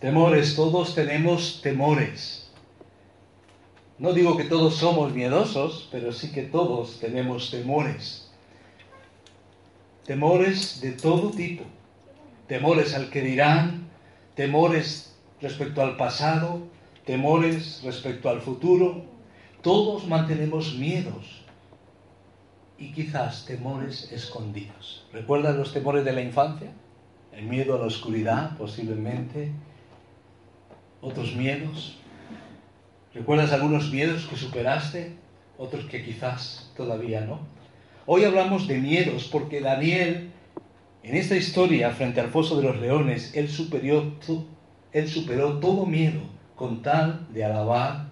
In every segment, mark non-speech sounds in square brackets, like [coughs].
Temores, todos tenemos temores. No digo que todos somos miedosos, pero sí que todos tenemos temores. Temores de todo tipo. Temores al que dirán, temores respecto al pasado, temores respecto al futuro. Todos mantenemos miedos y quizás temores escondidos. ¿Recuerdas los temores de la infancia? El miedo a la oscuridad, posiblemente. Otros miedos. ¿Recuerdas algunos miedos que superaste? Otros que quizás todavía no. Hoy hablamos de miedos porque Daniel, en esta historia, frente al foso de los leones, él superó, él superó todo miedo con tal de alabar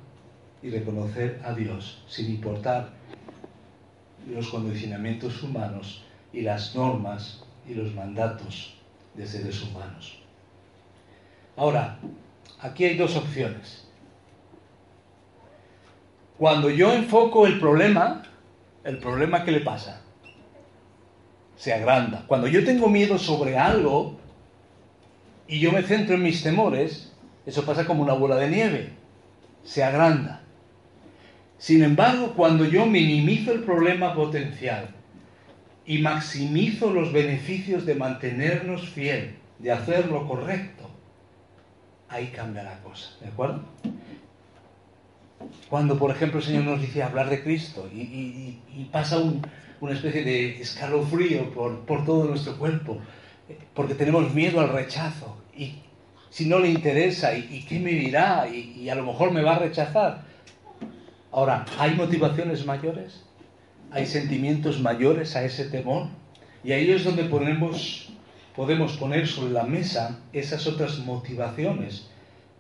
y reconocer a Dios, sin importar los condicionamientos humanos y las normas y los mandatos de seres humanos. Ahora, aquí hay dos opciones. Cuando yo enfoco el problema, el problema que le pasa se agranda. Cuando yo tengo miedo sobre algo y yo me centro en mis temores, eso pasa como una bola de nieve, se agranda. Sin embargo, cuando yo minimizo el problema potencial y maximizo los beneficios de mantenernos fiel, de hacer lo correcto, ahí cambia la cosa, ¿de acuerdo? Cuando, por ejemplo, el Señor nos dice hablar de Cristo y, pasa una especie de escalofrío por, todo nuestro cuerpo, porque tenemos miedo al rechazo y si no le interesa y, qué me dirá y a lo mejor me va a rechazar, Ahora, ¿hay motivaciones mayores? ¿Hay sentimientos mayores a ese temor? Y ahí es donde ponemos, podemos poner sobre la mesa esas otras motivaciones.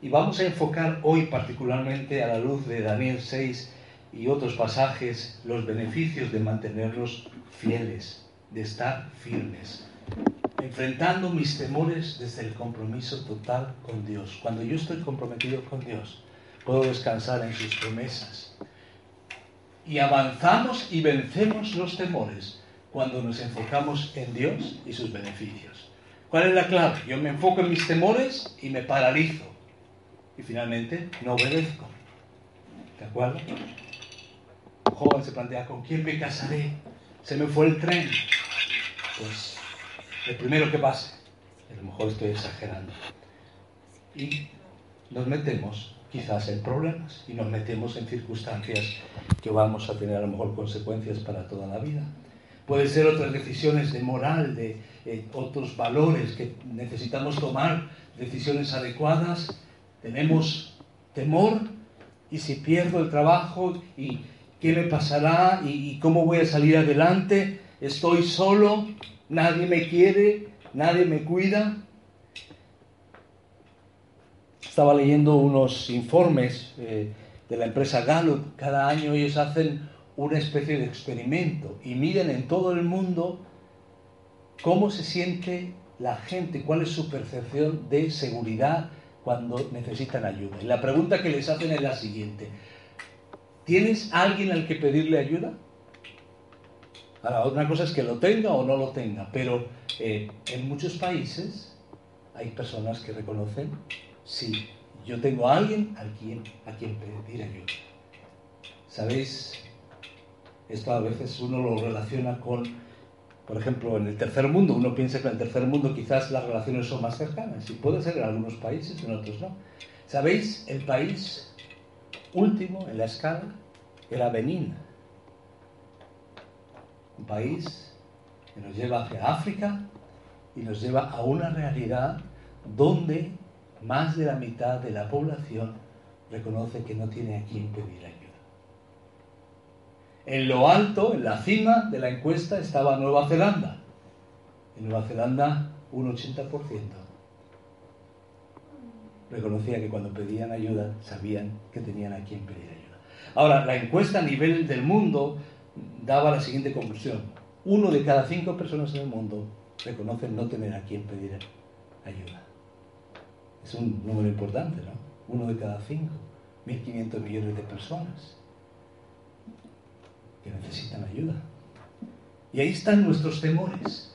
Y vamos a enfocar hoy particularmente a la luz de Daniel 6 y otros pasajes los beneficios de mantenernos fieles, de estar firmes, enfrentando mis temores desde el compromiso total con Dios. Cuando yo estoy comprometido con Dios, puedo descansar en sus promesas. Y avanzamos y vencemos los temores cuando nos enfocamos en Dios y sus beneficios. ¿Cuál es la clave? Yo me enfoco en mis temores y me paralizo. Y finalmente no obedezco. ¿De acuerdo? Joven se plantea, ¿con quién me casaré? Se me fue el tren. Pues el primero que pase. A lo mejor estoy exagerando. Y nos metemos quizás en problemas y nos metemos en circunstancias que vamos a tener a lo mejor consecuencias para toda la vida. Puede ser otras decisiones de moral, de eh, otros valores que necesitamos tomar, decisiones adecuadas. Tenemos temor y si pierdo el trabajo y qué me pasará y cómo voy a salir adelante, estoy solo, nadie me quiere, nadie me cuida estaba leyendo unos informes eh, de la empresa Gallup. Cada año ellos hacen una especie de experimento y miden en todo el mundo cómo se siente la gente, cuál es su percepción de seguridad cuando necesitan ayuda. Y la pregunta que les hacen es la siguiente. ¿Tienes alguien al que pedirle ayuda? Ahora, otra cosa es que lo tenga o no lo tenga, pero eh, en muchos países hay personas que reconocen Sí, yo tengo a alguien a quien, a quien pedir ayuda. ¿Sabéis? Esto a veces uno lo relaciona con, por ejemplo, en el tercer mundo. Uno piensa que en el tercer mundo quizás las relaciones son más cercanas. Y puede ser en algunos países, en otros no. ¿Sabéis? El país último en la escala era Benín. Un país que nos lleva hacia África y nos lleva a una realidad donde más de la mitad de la población reconoce que no tiene a quién pedir. En lo alto, en la cima de la encuesta, estaba Nueva Zelanda. En Nueva Zelanda, un 80% reconocía que cuando pedían ayuda sabían que tenían a quién pedir ayuda. Ahora, la encuesta a nivel del mundo daba la siguiente conclusión. Uno de cada cinco personas en el mundo reconoce no tener a quién pedir ayuda. Es un número importante, ¿no? Uno de cada cinco, 1.500 millones de personas necesitan ayuda. Y ahí están nuestros temores.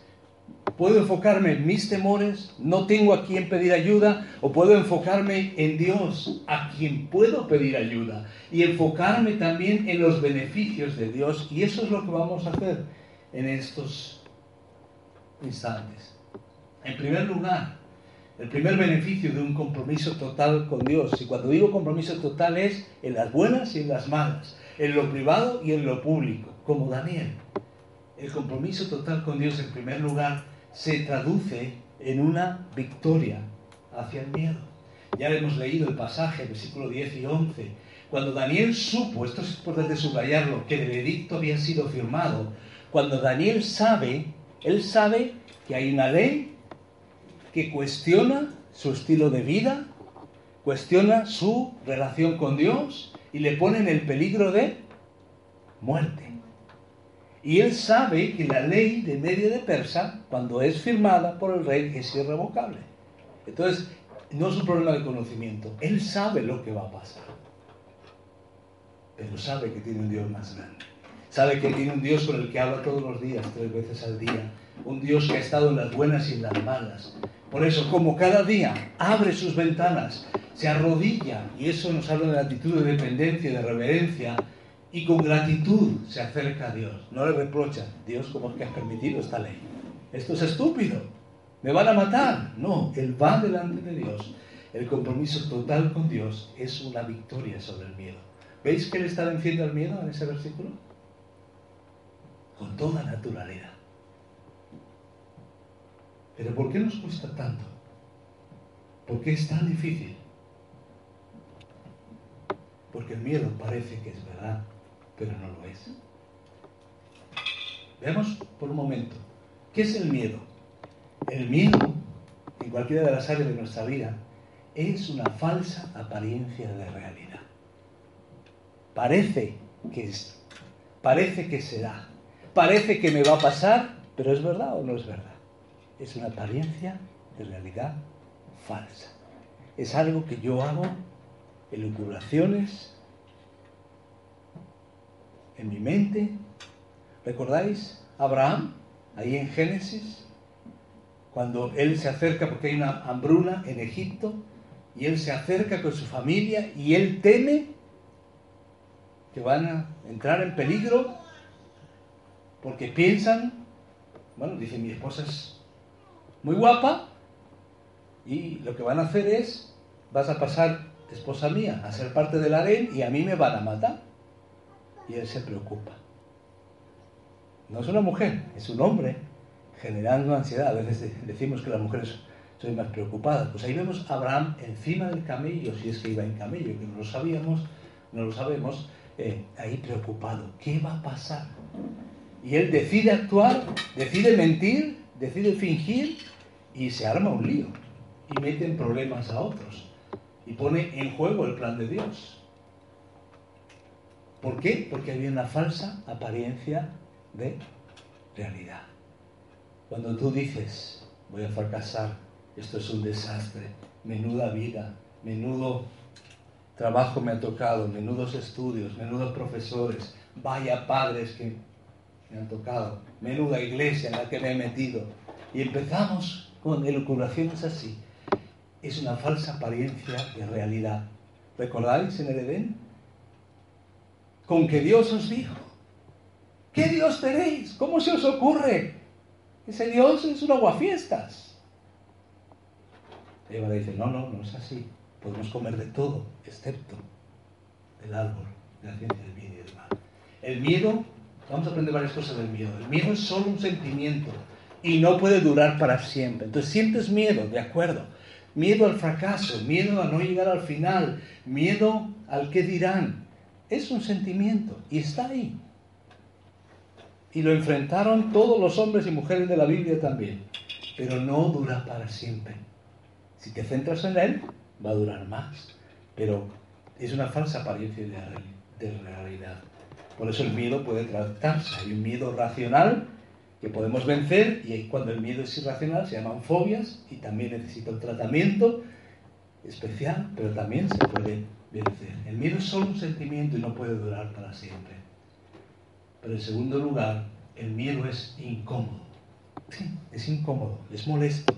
Puedo enfocarme en mis temores, no tengo a quien pedir ayuda, o puedo enfocarme en Dios, a quien puedo pedir ayuda, y enfocarme también en los beneficios de Dios. Y eso es lo que vamos a hacer en estos instantes. En primer lugar, el primer beneficio de un compromiso total con Dios, y cuando digo compromiso total es en las buenas y en las malas, en lo privado y en lo público, como Daniel. El compromiso total con Dios en primer lugar se traduce en una victoria hacia el miedo. Ya hemos leído el pasaje, versículo 10 y 11. Cuando Daniel supo, esto es importante subrayarlo, que el edicto había sido firmado, cuando Daniel sabe, él sabe que hay una ley que cuestiona su estilo de vida, cuestiona su relación con Dios y le pone en el peligro de muerte. Y él sabe que la ley de medio de Persa, cuando es firmada por el rey, es irrevocable. Entonces, no es un problema de conocimiento. Él sabe lo que va a pasar. Pero sabe que tiene un Dios más grande. Sabe que tiene un Dios con el que habla todos los días, tres veces al día. Un Dios que ha estado en las buenas y en las malas. Por eso, como cada día abre sus ventanas, se arrodilla, y eso nos habla de la actitud de dependencia, de reverencia, y con gratitud se acerca a Dios. No le reprocha, Dios, ¿cómo es que has permitido esta ley? Esto es estúpido, me van a matar. No, él va delante de Dios. El compromiso total con Dios es una victoria sobre el miedo. ¿Veis que él está venciendo el miedo en ese versículo? Con toda naturalidad. Pero ¿por qué nos cuesta tanto? ¿Por qué es tan difícil? Porque el miedo parece que es verdad pero no lo es. Veamos por un momento, ¿qué es el miedo? El miedo, en cualquiera de las áreas de nuestra vida, es una falsa apariencia de realidad. Parece que es, parece que será, parece que me va a pasar, pero ¿es verdad o no es verdad? Es una apariencia de realidad falsa. Es algo que yo hago, elucubraciones, en mi mente. ¿Recordáis Abraham, ahí en Génesis? Cuando él se acerca porque hay una hambruna en Egipto y él se acerca con su familia y él teme que van a entrar en peligro porque piensan, bueno, dice mi esposa es muy guapa y lo que van a hacer es, vas a pasar, esposa mía, a ser parte del harén y a mí me van a matar y él se preocupa. No es una mujer, es un hombre generando ansiedad. A veces decimos que las mujeres son más preocupadas. Pues ahí vemos a Abraham encima del camello, si es que iba en camello, que no lo sabíamos, no lo sabemos, eh, ahí preocupado. ¿Qué va a pasar? Y él decide actuar, decide mentir, decide fingir y se arma un lío y mete en problemas a otros y pone en juego el plan de Dios. ¿Por qué? Porque había una falsa apariencia de realidad. Cuando tú dices, voy a fracasar, esto es un desastre, menuda vida, menudo trabajo me ha tocado, menudos estudios, menudos profesores, vaya padres que me han tocado, menuda iglesia en la que me he metido. Y empezamos con elucubraciones así. Es una falsa apariencia de realidad. ¿Recordáis en el Edén? con que Dios os dijo. ¿Qué Dios tenéis? ¿Cómo se os ocurre? Ese Dios es un aguafiestas. Eva le dice, no, no, no es así. Podemos comer de todo, excepto del árbol de la ciencia del bien y del mal. El miedo, vamos a aprender varias cosas del miedo. El miedo es solo un sentimiento y no puede durar para siempre. Entonces sientes miedo, de acuerdo. Miedo al fracaso, miedo a no llegar al final, miedo al que dirán, es un sentimiento y está ahí. Y lo enfrentaron todos los hombres y mujeres de la Biblia también. Pero no dura para siempre. Si te centras en él, va a durar más. Pero es una falsa apariencia de realidad. Por eso el miedo puede tratarse. Hay un miedo racional que podemos vencer y cuando el miedo es irracional se llaman fobias y también necesita un tratamiento especial, pero también se puede el miedo es solo un sentimiento y no puede durar para siempre. Pero en segundo lugar, el miedo es incómodo. Sí, es incómodo, es molesto.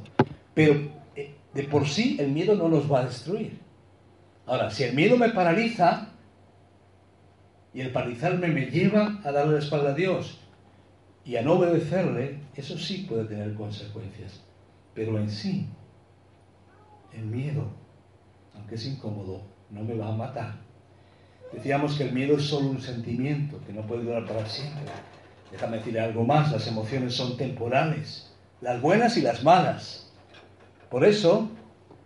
Pero eh, de por sí el miedo no nos va a destruir. Ahora, si el miedo me paraliza y el paralizarme me lleva a darle la espalda a Dios y a no obedecerle, eso sí puede tener consecuencias. Pero en sí, el miedo, aunque es incómodo, no me va a matar. Decíamos que el miedo es solo un sentimiento que no puede durar para siempre. Déjame decirle algo más, las emociones son temporales, las buenas y las malas. Por eso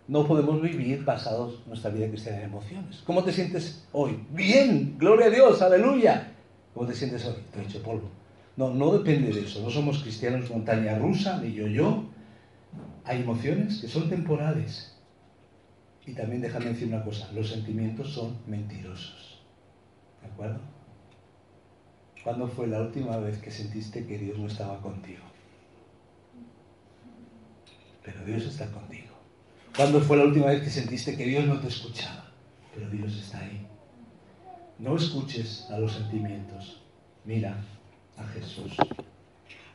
no podemos vivir basados nuestra vida cristiana en emociones. ¿Cómo te sientes hoy? Bien, gloria a Dios, aleluya. ¿Cómo te sientes hoy? Te he hecho polvo. No, no depende de eso. No somos cristianos montaña rusa, ni yo yo. Hay emociones que son temporales. Y también déjame decir una cosa, los sentimientos son mentirosos. ¿De acuerdo? ¿Cuándo fue la última vez que sentiste que Dios no estaba contigo? Pero Dios está contigo. ¿Cuándo fue la última vez que sentiste que Dios no te escuchaba? Pero Dios está ahí. No escuches a los sentimientos. Mira a Jesús.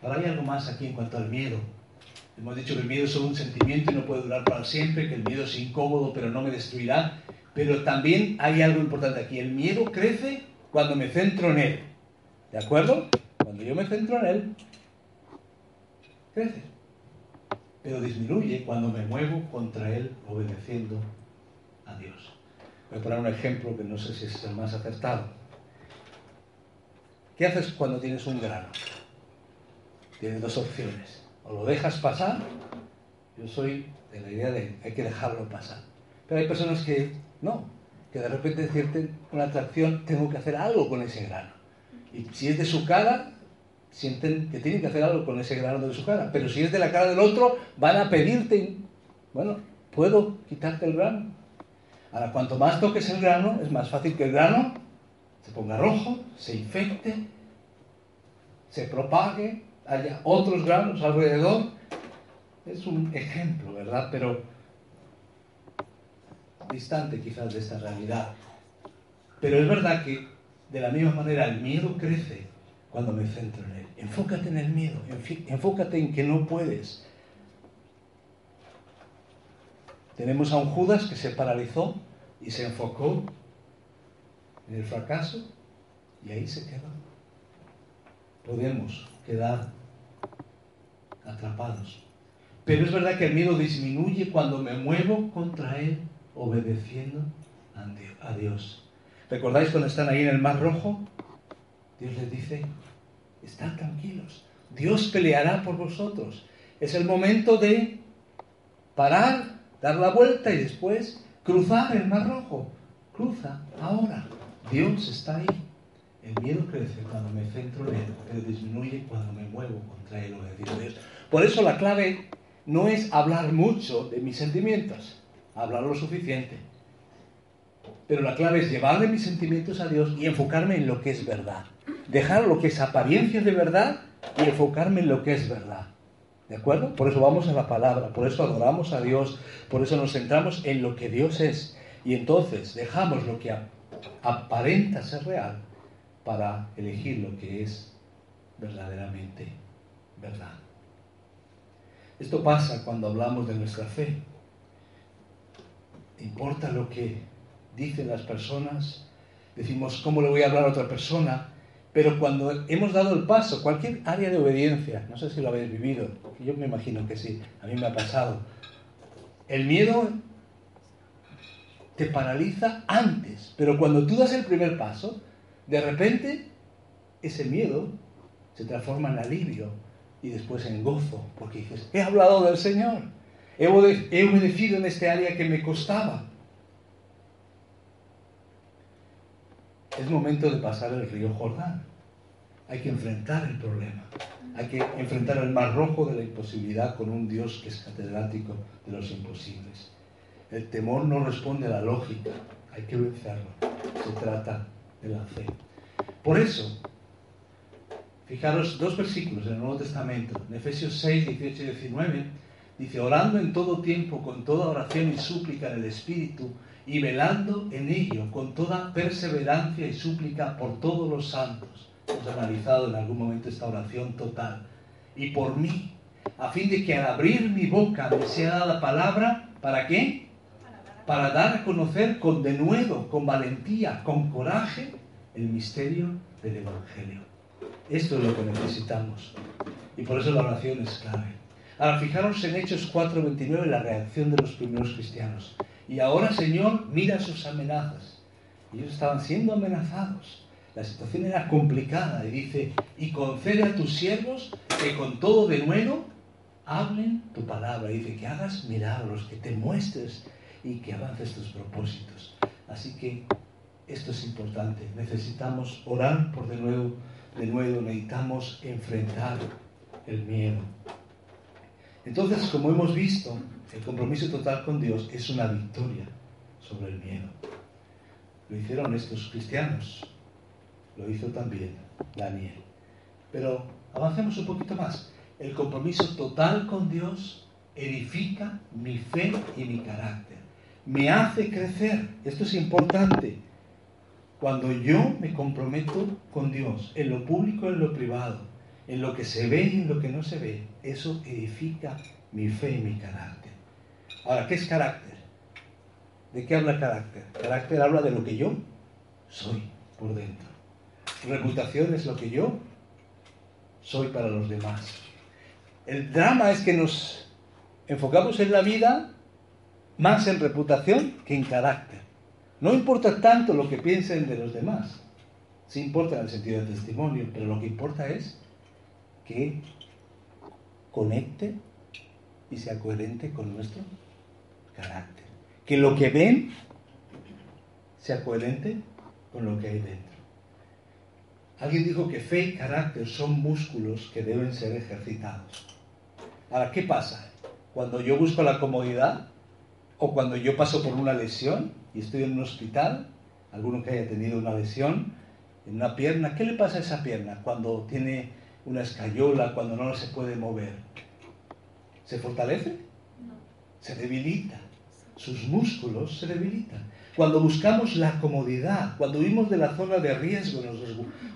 Ahora hay algo más aquí en cuanto al miedo. Hemos dicho que el miedo es solo un sentimiento y no puede durar para siempre, que el miedo es incómodo pero no me destruirá. Pero también hay algo importante aquí. El miedo crece cuando me centro en él. ¿De acuerdo? Cuando yo me centro en él, crece. Pero disminuye cuando me muevo contra él obedeciendo a Dios. Voy a poner un ejemplo que no sé si es el más acertado. ¿Qué haces cuando tienes un grano? Tienes dos opciones. O lo dejas pasar, yo soy de la idea de hay que dejarlo pasar. Pero hay personas que no, que de repente sienten una atracción, tengo que hacer algo con ese grano. Y si es de su cara, sienten que tienen que hacer algo con ese grano de su cara. Pero si es de la cara del otro, van a pedirte, bueno, ¿puedo quitarte el grano? Ahora, cuanto más toques el grano, es más fácil que el grano se ponga rojo, se infecte, se propague, haya otros granos alrededor. Es un ejemplo, ¿verdad? Pero distante quizás de esta realidad. Pero es verdad que de la misma manera el miedo crece cuando me centro en él. Enfócate en el miedo, enfócate en que no puedes. Tenemos a un Judas que se paralizó y se enfocó en el fracaso y ahí se quedó. Podemos quedar atrapados. Pero es verdad que el miedo disminuye cuando me muevo contra él obedeciendo a Dios. ¿Recordáis cuando están ahí en el Mar Rojo? Dios les dice, están tranquilos, Dios peleará por vosotros. Es el momento de parar, dar la vuelta y después cruzar el Mar Rojo. Cruza ahora. Dios está ahí. El miedo crece cuando me centro en Él, pero disminuye cuando me muevo contra Él o a Dios. Por eso la clave no es hablar mucho de mis sentimientos, hablar lo suficiente. Pero la clave es llevarle mis sentimientos a Dios y enfocarme en lo que es verdad. Dejar lo que es apariencia de verdad y enfocarme en lo que es verdad. ¿De acuerdo? Por eso vamos a la palabra, por eso adoramos a Dios, por eso nos centramos en lo que Dios es. Y entonces dejamos lo que aparenta ser real para elegir lo que es verdaderamente verdad. Esto pasa cuando hablamos de nuestra fe. ¿Importa lo que dicen las personas? Decimos, ¿cómo le voy a hablar a otra persona? Pero cuando hemos dado el paso, cualquier área de obediencia, no sé si lo habéis vivido, yo me imagino que sí, a mí me ha pasado, el miedo te paraliza antes, pero cuando tú das el primer paso, de repente ese miedo se transforma en alivio y después en gozo, porque dices, he hablado del Señor, he obedecido en este área que me costaba. Es momento de pasar el río Jordán. Hay que enfrentar el problema. Hay que enfrentar el mar rojo de la imposibilidad con un Dios que es catedrático de los imposibles. El temor no responde a la lógica, hay que vencerlo. Se trata de la fe. Por eso, fijaros dos versículos en el Nuevo Testamento, en Efesios 6, 18 y 19, dice, orando en todo tiempo, con toda oración y súplica en el Espíritu, y velando en ello con toda perseverancia y súplica por todos los santos. Hemos analizado en algún momento esta oración total. Y por mí, a fin de que al abrir mi boca me sea dada palabra, ¿para qué? Para dar a conocer con denuedo, con valentía, con coraje, el misterio del Evangelio. Esto es lo que necesitamos. Y por eso la oración es clave. Ahora, fijaros en Hechos 4:29 la reacción de los primeros cristianos. Y ahora, Señor, mira sus amenazas. Ellos estaban siendo amenazados. La situación era complicada y dice, y concede a tus siervos que con todo de nuevo hablen tu palabra. Y dice, que hagas milagros, que te muestres y que avances tus propósitos. Así que esto es importante. Necesitamos orar por de nuevo, de nuevo necesitamos enfrentar el miedo. Entonces, como hemos visto, el compromiso total con Dios es una victoria sobre el miedo. Lo hicieron estos cristianos, lo hizo también Daniel. Pero avancemos un poquito más. El compromiso total con Dios edifica mi fe y mi carácter. Me hace crecer. Esto es importante. Cuando yo me comprometo con Dios, en lo público, en lo privado, en lo que se ve y en lo que no se ve, eso edifica mi fe y mi carácter. Ahora, ¿qué es carácter? ¿De qué habla carácter? Carácter habla de lo que yo soy por dentro. Reputación es lo que yo soy para los demás. El drama es que nos enfocamos en la vida más en reputación que en carácter. No importa tanto lo que piensen de los demás. Sí importa en el sentido del testimonio, pero lo que importa es que conecte y sea coherente con nuestro carácter. Que lo que ven sea coherente con lo que hay dentro. Alguien dijo que fe y carácter son músculos que deben ser ejercitados. Ahora, ¿qué pasa? Cuando yo busco la comodidad o cuando yo paso por una lesión y estoy en un hospital, alguno que haya tenido una lesión en una pierna, ¿qué le pasa a esa pierna cuando tiene una escayola, cuando no se puede mover? ¿Se fortalece? No. Se debilita. Sus músculos se debilitan. Cuando buscamos la comodidad, cuando huimos de la zona de riesgo, nos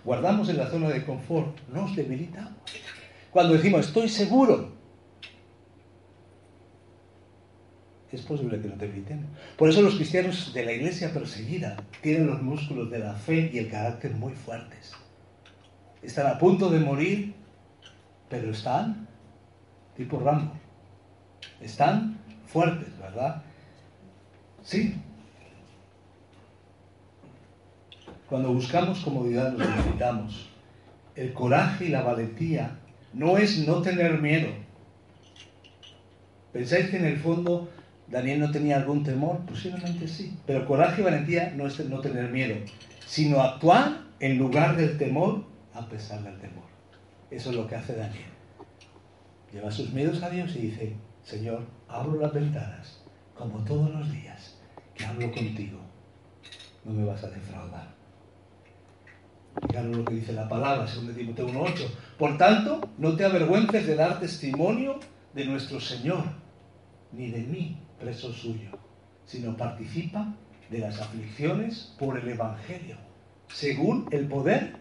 guardamos en la zona de confort, nos debilitamos. Cuando decimos, estoy seguro, es posible que nos debilitemos. Por eso los cristianos de la iglesia perseguida tienen los músculos de la fe y el carácter muy fuertes. Están a punto de morir, pero están tipo Rambo. Están fuertes, ¿verdad? Sí. Cuando buscamos comodidad nos necesitamos. El coraje y la valentía no es no tener miedo. ¿Pensáis que en el fondo Daniel no tenía algún temor? Posiblemente sí. Pero coraje y valentía no es no tener miedo, sino actuar en lugar del temor a pesar del temor. Eso es lo que hace Daniel. Lleva sus miedos a Dios y dice, Señor, abro las ventanas, como todos los días, que hablo contigo. No me vas a defraudar. Fijaros lo que dice la palabra, según Timoteo 1.8. Por tanto, no te avergüences de dar testimonio de nuestro Señor, ni de mí, preso suyo, sino participa de las aflicciones por el Evangelio, según el poder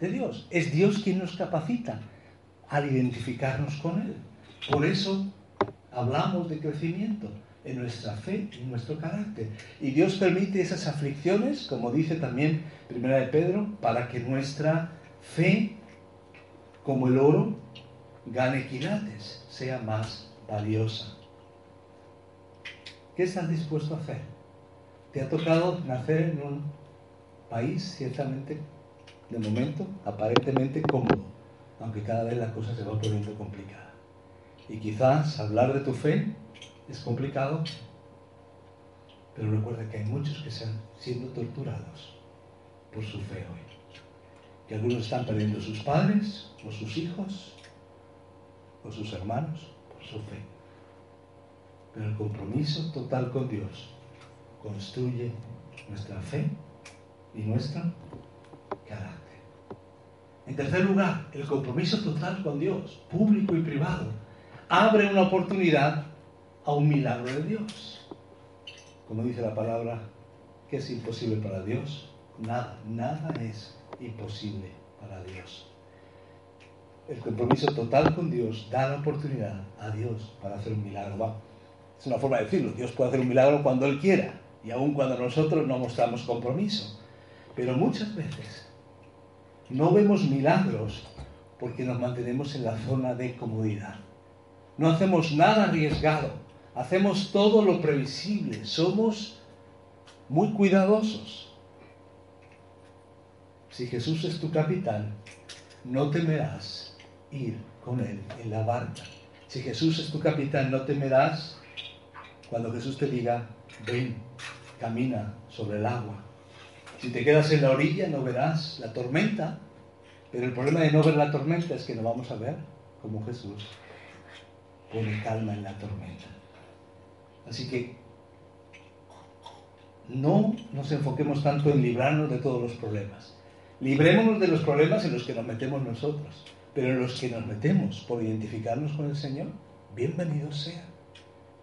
de Dios. Es Dios quien nos capacita al identificarnos con Él. Por eso hablamos de crecimiento en nuestra fe en nuestro carácter. Y Dios permite esas aflicciones, como dice también Primera de Pedro, para que nuestra fe, como el oro, gane quilates, sea más valiosa. ¿Qué estás dispuesto a hacer? ¿Te ha tocado nacer en un país ciertamente, de momento, aparentemente cómodo, aunque cada vez la cosa se va poniendo complicada? Y quizás hablar de tu fe es complicado, pero recuerda que hay muchos que están siendo torturados por su fe hoy. Que algunos están perdiendo sus padres, o sus hijos, o sus hermanos, por su fe. Pero el compromiso total con Dios construye nuestra fe y nuestro carácter. En tercer lugar, el compromiso total con Dios, público y privado, abre una oportunidad a un milagro de Dios. Como dice la palabra, que es imposible para Dios? Nada, nada es imposible para Dios. el compromiso total con Dios da la oportunidad a Dios para hacer un milagro. Es una forma de decirlo, Dios puede hacer un milagro cuando Él quiera y aun cuando nosotros no mostramos compromiso. Pero muchas veces no vemos milagros porque nos mantenemos en la zona de comodidad. No hacemos nada arriesgado, hacemos todo lo previsible, somos muy cuidadosos. Si Jesús es tu capitán, no temerás ir con él en la barca. Si Jesús es tu capitán, no temerás cuando Jesús te diga, ven, camina sobre el agua. Si te quedas en la orilla, no verás la tormenta, pero el problema de no ver la tormenta es que no vamos a ver como Jesús pone calma en la tormenta. Así que no nos enfoquemos tanto en librarnos de todos los problemas. Librémonos de los problemas en los que nos metemos nosotros, pero en los que nos metemos por identificarnos con el Señor, bienvenido sea.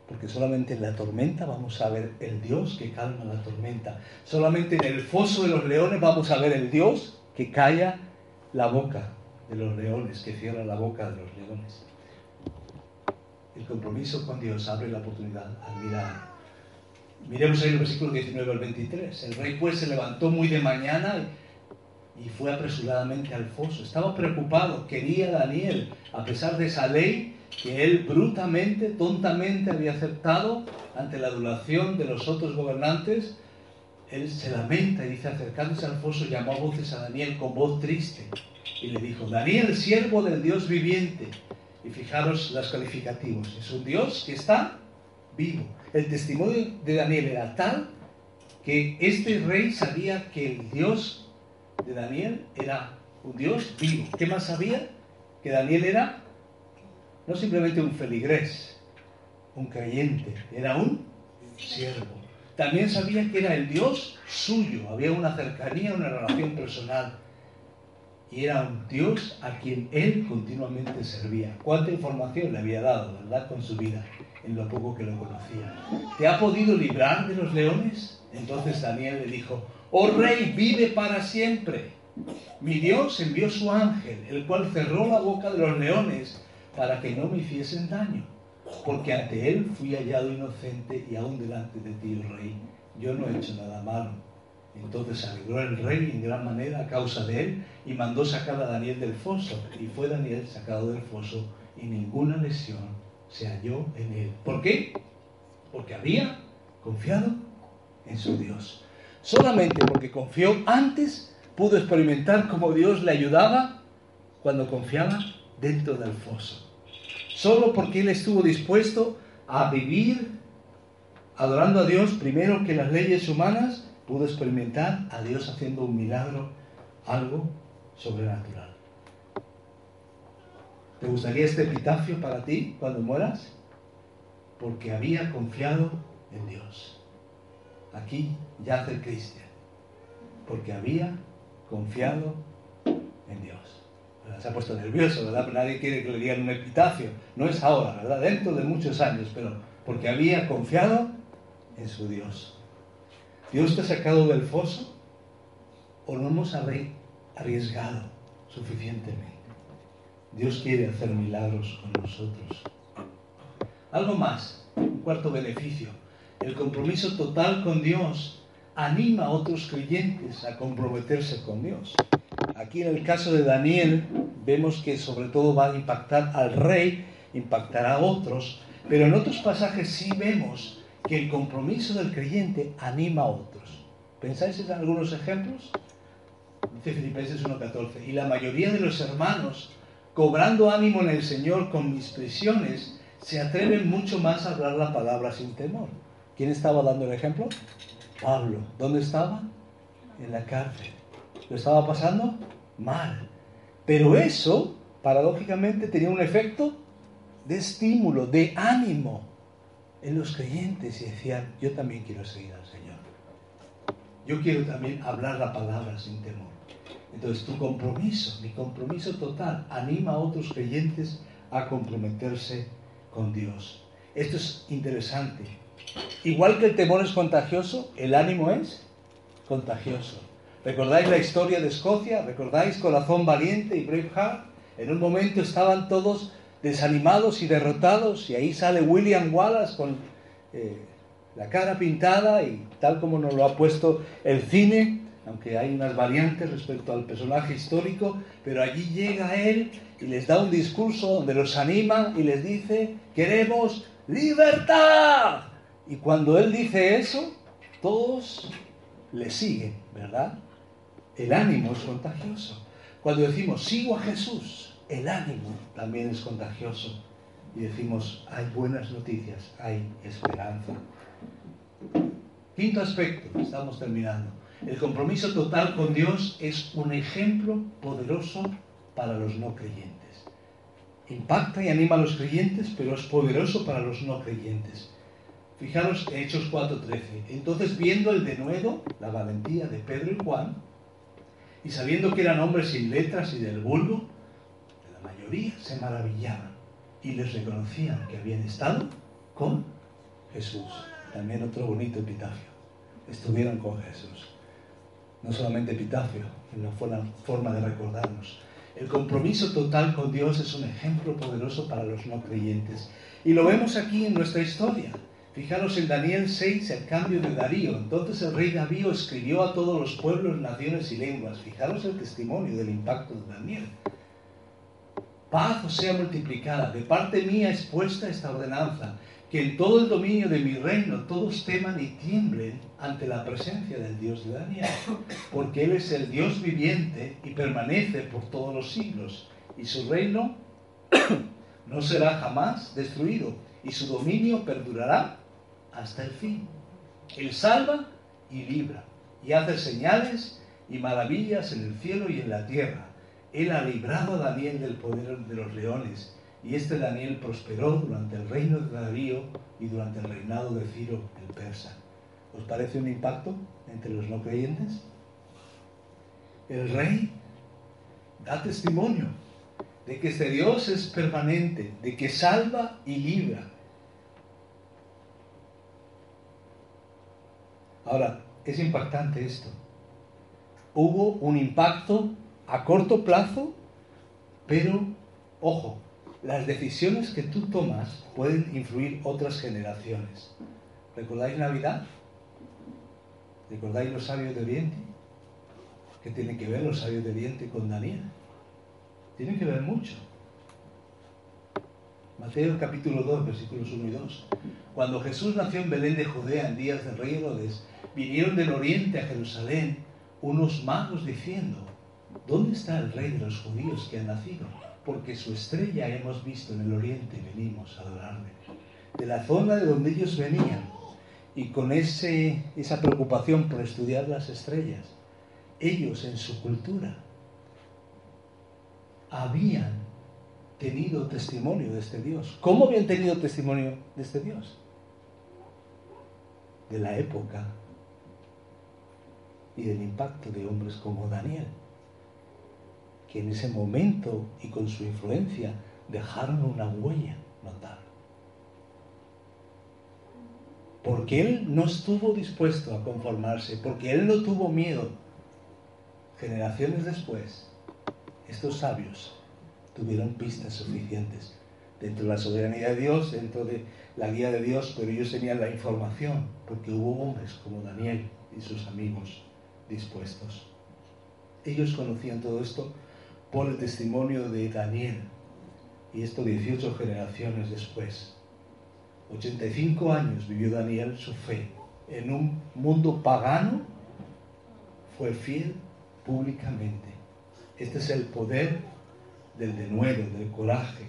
Porque solamente en la tormenta vamos a ver el Dios que calma la tormenta. Solamente en el foso de los leones vamos a ver el Dios que calla la boca de los leones, que cierra la boca de los leones. El compromiso con Dios abre la oportunidad al mirar Miremos ahí el versículo 19 al 23. El rey pues se levantó muy de mañana y fue apresuradamente al foso. Estaba preocupado, quería Daniel, a pesar de esa ley que él brutamente, tontamente había aceptado ante la adulación de los otros gobernantes, él se lamenta y dice, acercándose al foso, llamó a voces a Daniel con voz triste y le dijo, Daniel, siervo del Dios viviente. Y fijaros los calificativos, es un Dios que está vivo. El testimonio de Daniel era tal que este rey sabía que el Dios de Daniel era un Dios vivo. ¿Qué más sabía? Que Daniel era no simplemente un feligrés, un creyente, era un siervo. También sabía que era el Dios suyo, había una cercanía, una relación personal. Y era un Dios a quien él continuamente servía. ¿Cuánta información le había dado, verdad, con su vida? en lo poco que lo conocía. ¿Te ha podido librar de los leones? Entonces Daniel le dijo, oh rey, vive para siempre. Mi Dios envió su ángel, el cual cerró la boca de los leones para que no me hiciesen daño, porque ante él fui hallado inocente y aún delante de ti, oh rey, yo no he hecho nada malo. Entonces alegró el rey en gran manera a causa de él y mandó sacar a Daniel del foso. Y fue Daniel sacado del foso y ninguna lesión se halló en él. ¿Por qué? Porque había confiado en su Dios. Solamente porque confió antes pudo experimentar cómo Dios le ayudaba cuando confiaba dentro del foso. Solo porque él estuvo dispuesto a vivir adorando a Dios primero que las leyes humanas, pudo experimentar a Dios haciendo un milagro, algo sobrenatural. ¿Te gustaría este epitafio para ti cuando mueras? Porque había confiado en Dios. Aquí yace el cristiano. Porque había confiado en Dios. Se ha puesto nervioso, nadie quiere que le digan un epitafio. No es ahora, ¿verdad? Dentro de muchos años, pero porque había confiado en su Dios. ¿Dios te ha sacado del foso o no hemos arriesgado suficientemente? Dios quiere hacer milagros con nosotros. Algo más, un cuarto beneficio. El compromiso total con Dios anima a otros creyentes a comprometerse con Dios. Aquí en el caso de Daniel vemos que sobre todo va a impactar al rey, impactará a otros, pero en otros pasajes sí vemos que el compromiso del creyente anima a otros. ¿Pensáis en algunos ejemplos? Dice Filipenses 1.14, y la mayoría de los hermanos cobrando ánimo en el Señor con mis prisiones, se atreven mucho más a hablar la palabra sin temor. ¿Quién estaba dando el ejemplo? Pablo. ¿Dónde estaba? En la cárcel. ¿Lo estaba pasando? Mal. Pero eso, paradójicamente, tenía un efecto de estímulo, de ánimo en los creyentes y decían, yo también quiero seguir al Señor. Yo quiero también hablar la palabra sin temor. Entonces tu compromiso, mi compromiso total, anima a otros creyentes a comprometerse con Dios. Esto es interesante. Igual que el temor es contagioso, el ánimo es contagioso. ¿Recordáis la historia de Escocia? ¿Recordáis Corazón Valiente y Braveheart? En un momento estaban todos desanimados y derrotados y ahí sale William Wallace con eh, la cara pintada y tal como nos lo ha puesto el cine, aunque hay unas variantes respecto al personaje histórico, pero allí llega él y les da un discurso donde los anima y les dice, queremos libertad. Y cuando él dice eso, todos le siguen, ¿verdad? El ánimo es contagioso. Cuando decimos, sigo a Jesús, el ánimo también es contagioso. Y decimos, hay buenas noticias, hay esperanza. Quinto aspecto, estamos terminando. El compromiso total con Dios es un ejemplo poderoso para los no creyentes. Impacta y anima a los creyentes, pero es poderoso para los no creyentes. Fijaros en Hechos 4:13. Entonces, viendo el denuedo, la valentía de Pedro y Juan, y sabiendo que eran hombres sin letras y del vulgo, la mayoría se maravillaban y les reconocían que habían estado con Jesús. También otro bonito epitafio. Estuvieron con Jesús. No solamente epitafio, sino una forma de recordarnos. El compromiso total con Dios es un ejemplo poderoso para los no creyentes. Y lo vemos aquí en nuestra historia. Fijaros en Daniel 6, el cambio de Darío. Entonces el rey Darío escribió a todos los pueblos, naciones y lenguas. Fijaros el testimonio del impacto de Daniel. Paz sea multiplicada. De parte mía es puesta esta ordenanza que en todo el dominio de mi reino todos teman y tiemblen ante la presencia del Dios de Daniel, porque Él es el Dios viviente y permanece por todos los siglos, y su reino [coughs] no será jamás destruido, y su dominio perdurará hasta el fin. Él salva y libra, y hace señales y maravillas en el cielo y en la tierra. Él ha librado a Daniel del poder de los leones y este Daniel prosperó durante el reino de Darío y durante el reinado de Ciro el persa. ¿Os parece un impacto entre los no creyentes? El rey da testimonio de que este Dios es permanente, de que salva y libra. Ahora, es impactante esto. Hubo un impacto a corto plazo, pero, ojo, las decisiones que tú tomas pueden influir otras generaciones. ¿Recordáis Navidad? ¿Recordáis los sabios de Oriente? ¿Qué tienen que ver los sabios de Oriente con Daniel? Tienen que ver mucho. Mateo capítulo 2, versículos 1 y 2. Cuando Jesús nació en Belén de Judea en días del rey Herodes, vinieron del oriente a Jerusalén unos magos diciendo, ¿dónde está el rey de los judíos que ha nacido? porque su estrella hemos visto en el oriente y venimos a adorarle. De la zona de donde ellos venían y con ese, esa preocupación por estudiar las estrellas, ellos en su cultura habían tenido testimonio de este Dios. ¿Cómo habían tenido testimonio de este Dios? De la época y del impacto de hombres como Daniel que en ese momento y con su influencia dejaron una huella notable. Porque él no estuvo dispuesto a conformarse, porque él no tuvo miedo. Generaciones después, estos sabios tuvieron pistas suficientes dentro de la soberanía de Dios, dentro de la guía de Dios, pero ellos tenían la información, porque hubo hombres como Daniel y sus amigos dispuestos. Ellos conocían todo esto por el testimonio de Daniel, y esto 18 generaciones después. 85 años vivió Daniel su fe. En un mundo pagano fue fiel públicamente. Este es el poder del denuedo, del coraje.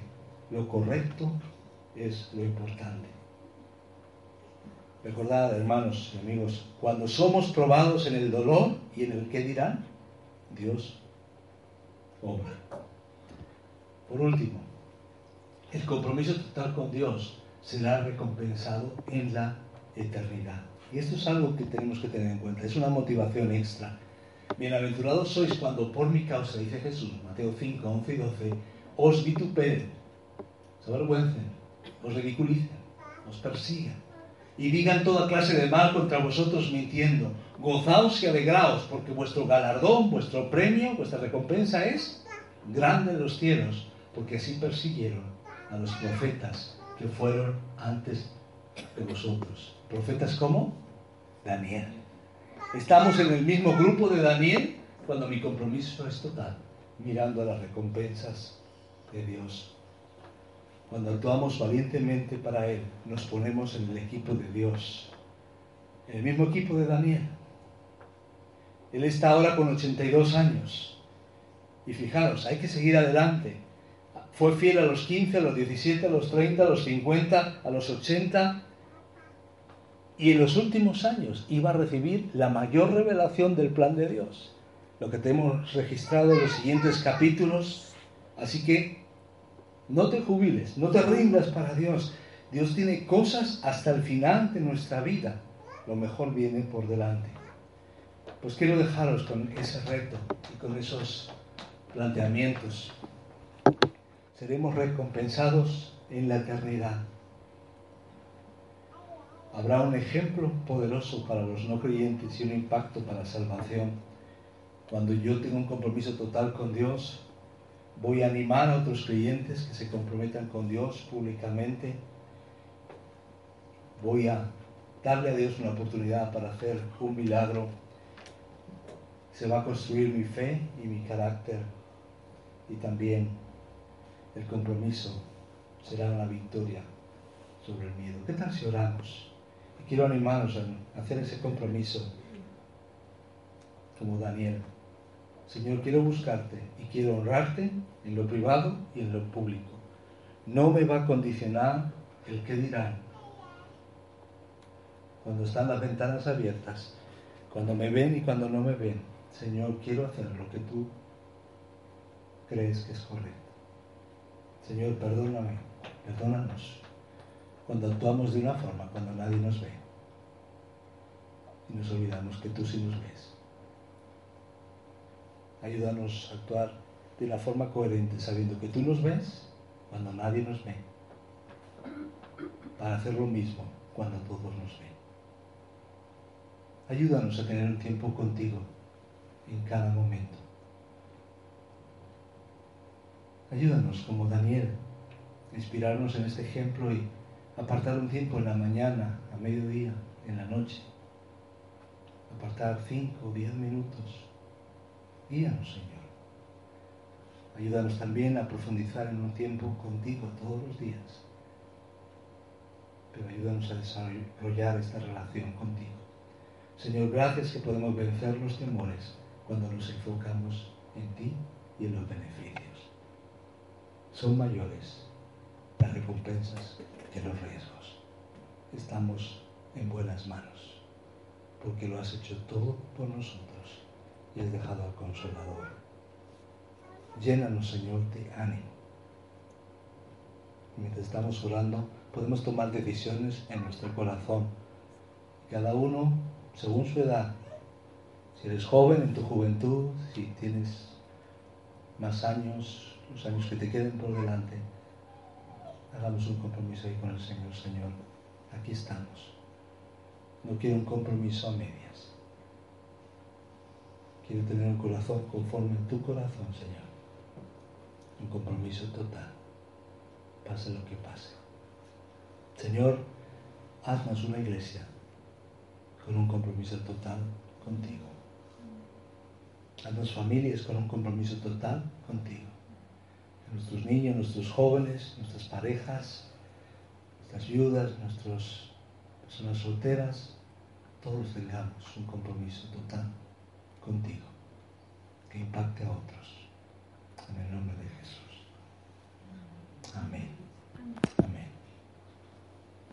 Lo correcto es lo importante. Recordad, hermanos y amigos, cuando somos probados en el dolor y en el que dirán, Dios obra. Por último, el compromiso total con Dios será recompensado en la eternidad. Y esto es algo que tenemos que tener en cuenta, es una motivación extra. Bienaventurados sois cuando por mi causa, dice Jesús, Mateo 5, 11 y 12, os vituperen, se avergüencen, os ridiculicen, os persigan y digan toda clase de mal contra vosotros mintiendo gozaos y alegraos, porque vuestro galardón, vuestro premio, vuestra recompensa es grande en los cielos, porque así persiguieron a los profetas que fueron antes de vosotros. ¿Profetas como? Daniel. Estamos en el mismo grupo de Daniel cuando mi compromiso es total, mirando a las recompensas de Dios. Cuando actuamos valientemente para Él, nos ponemos en el equipo de Dios, en el mismo equipo de Daniel. Él está ahora con 82 años. Y fijaros, hay que seguir adelante. Fue fiel a los 15, a los 17, a los 30, a los 50, a los 80. Y en los últimos años iba a recibir la mayor revelación del plan de Dios. Lo que tenemos registrado en los siguientes capítulos. Así que no te jubiles, no te rindas para Dios. Dios tiene cosas hasta el final de nuestra vida. Lo mejor viene por delante. Pues quiero dejaros con ese reto y con esos planteamientos. Seremos recompensados en la eternidad. Habrá un ejemplo poderoso para los no creyentes y un impacto para la salvación. Cuando yo tengo un compromiso total con Dios, voy a animar a otros creyentes que se comprometan con Dios públicamente. Voy a darle a Dios una oportunidad para hacer un milagro. Se va a construir mi fe y mi carácter y también el compromiso será una victoria sobre el miedo. ¿Qué tal si oramos? Y quiero animaros a hacer ese compromiso como Daniel. Señor, quiero buscarte y quiero honrarte en lo privado y en lo público. No me va a condicionar el que dirán. Cuando están las ventanas abiertas, cuando me ven y cuando no me ven, Señor, quiero hacer lo que tú crees que es correcto. Señor, perdóname, perdónanos cuando actuamos de una forma, cuando nadie nos ve. Y nos olvidamos que tú sí nos ves. Ayúdanos a actuar de una forma coherente, sabiendo que tú nos ves cuando nadie nos ve. Para hacer lo mismo cuando todos nos ven. Ayúdanos a tener un tiempo contigo en cada momento. Ayúdanos, como Daniel, a inspirarnos en este ejemplo y apartar un tiempo en la mañana, a mediodía, en la noche. Apartar cinco o diez minutos. Guíanos, Señor. Ayúdanos también a profundizar en un tiempo contigo todos los días. Pero ayúdanos a desarrollar esta relación contigo. Señor, gracias que podemos vencer los temores cuando nos enfocamos en ti y en los beneficios son mayores las recompensas que los riesgos. Estamos en buenas manos, porque lo has hecho todo por nosotros y has dejado al consolador. Llénanos, Señor, de ánimo. Mientras estamos orando, podemos tomar decisiones en nuestro corazón. Cada uno, según su edad, si eres joven en tu juventud, si tienes más años, los años que te queden por delante, hagamos un compromiso ahí con el Señor. Señor, aquí estamos. No quiero un compromiso a medias. Quiero tener un corazón conforme a tu corazón, Señor. Un compromiso total. Pase lo que pase. Señor, haznos una iglesia con un compromiso total contigo. Haznos familias con un compromiso total contigo nuestros niños, nuestros jóvenes, nuestras parejas, nuestras viudas, nuestras personas solteras, todos tengamos un compromiso total contigo que impacte a otros. En el nombre de Jesús. Amén.